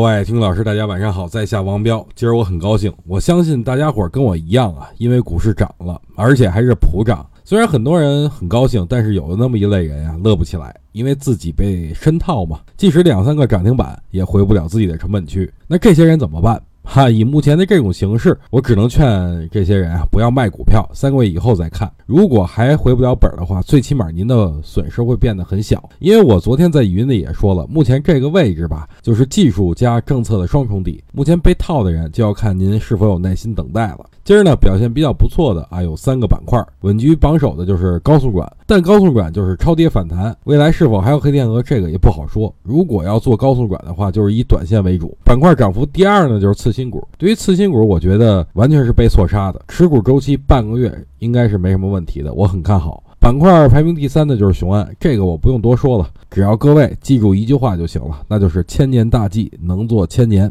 各位听老师，大家晚上好，在下王彪。今儿我很高兴，我相信大家伙跟我一样啊，因为股市涨了，而且还是普涨。虽然很多人很高兴，但是有那么一类人啊，乐不起来，因为自己被深套嘛，即使两三个涨停板也回不了自己的成本区。那这些人怎么办？哈，以目前的这种形式，我只能劝这些人啊，不要卖股票，三个月以后再看。如果还回不了本的话，最起码您的损失会变得很小。因为我昨天在语音里也说了，目前这个位置吧，就是技术加政策的双重底。目前被套的人就要看您是否有耐心等待了。今儿呢，表现比较不错的啊，有三个板块，稳居榜首的就是高速管，但高速管就是超跌反弹，未来是否还有黑天鹅，这个也不好说。如果要做高速管的话，就是以短线为主。板块涨幅第二呢，就是次新股。对于次新股，我觉得完全是被错杀的，持股周期半个月应该是没什么问题的，我很看好。板块排名第三的就是雄安，这个我不用多说了，只要各位记住一句话就行了，那就是千年大计能做千年。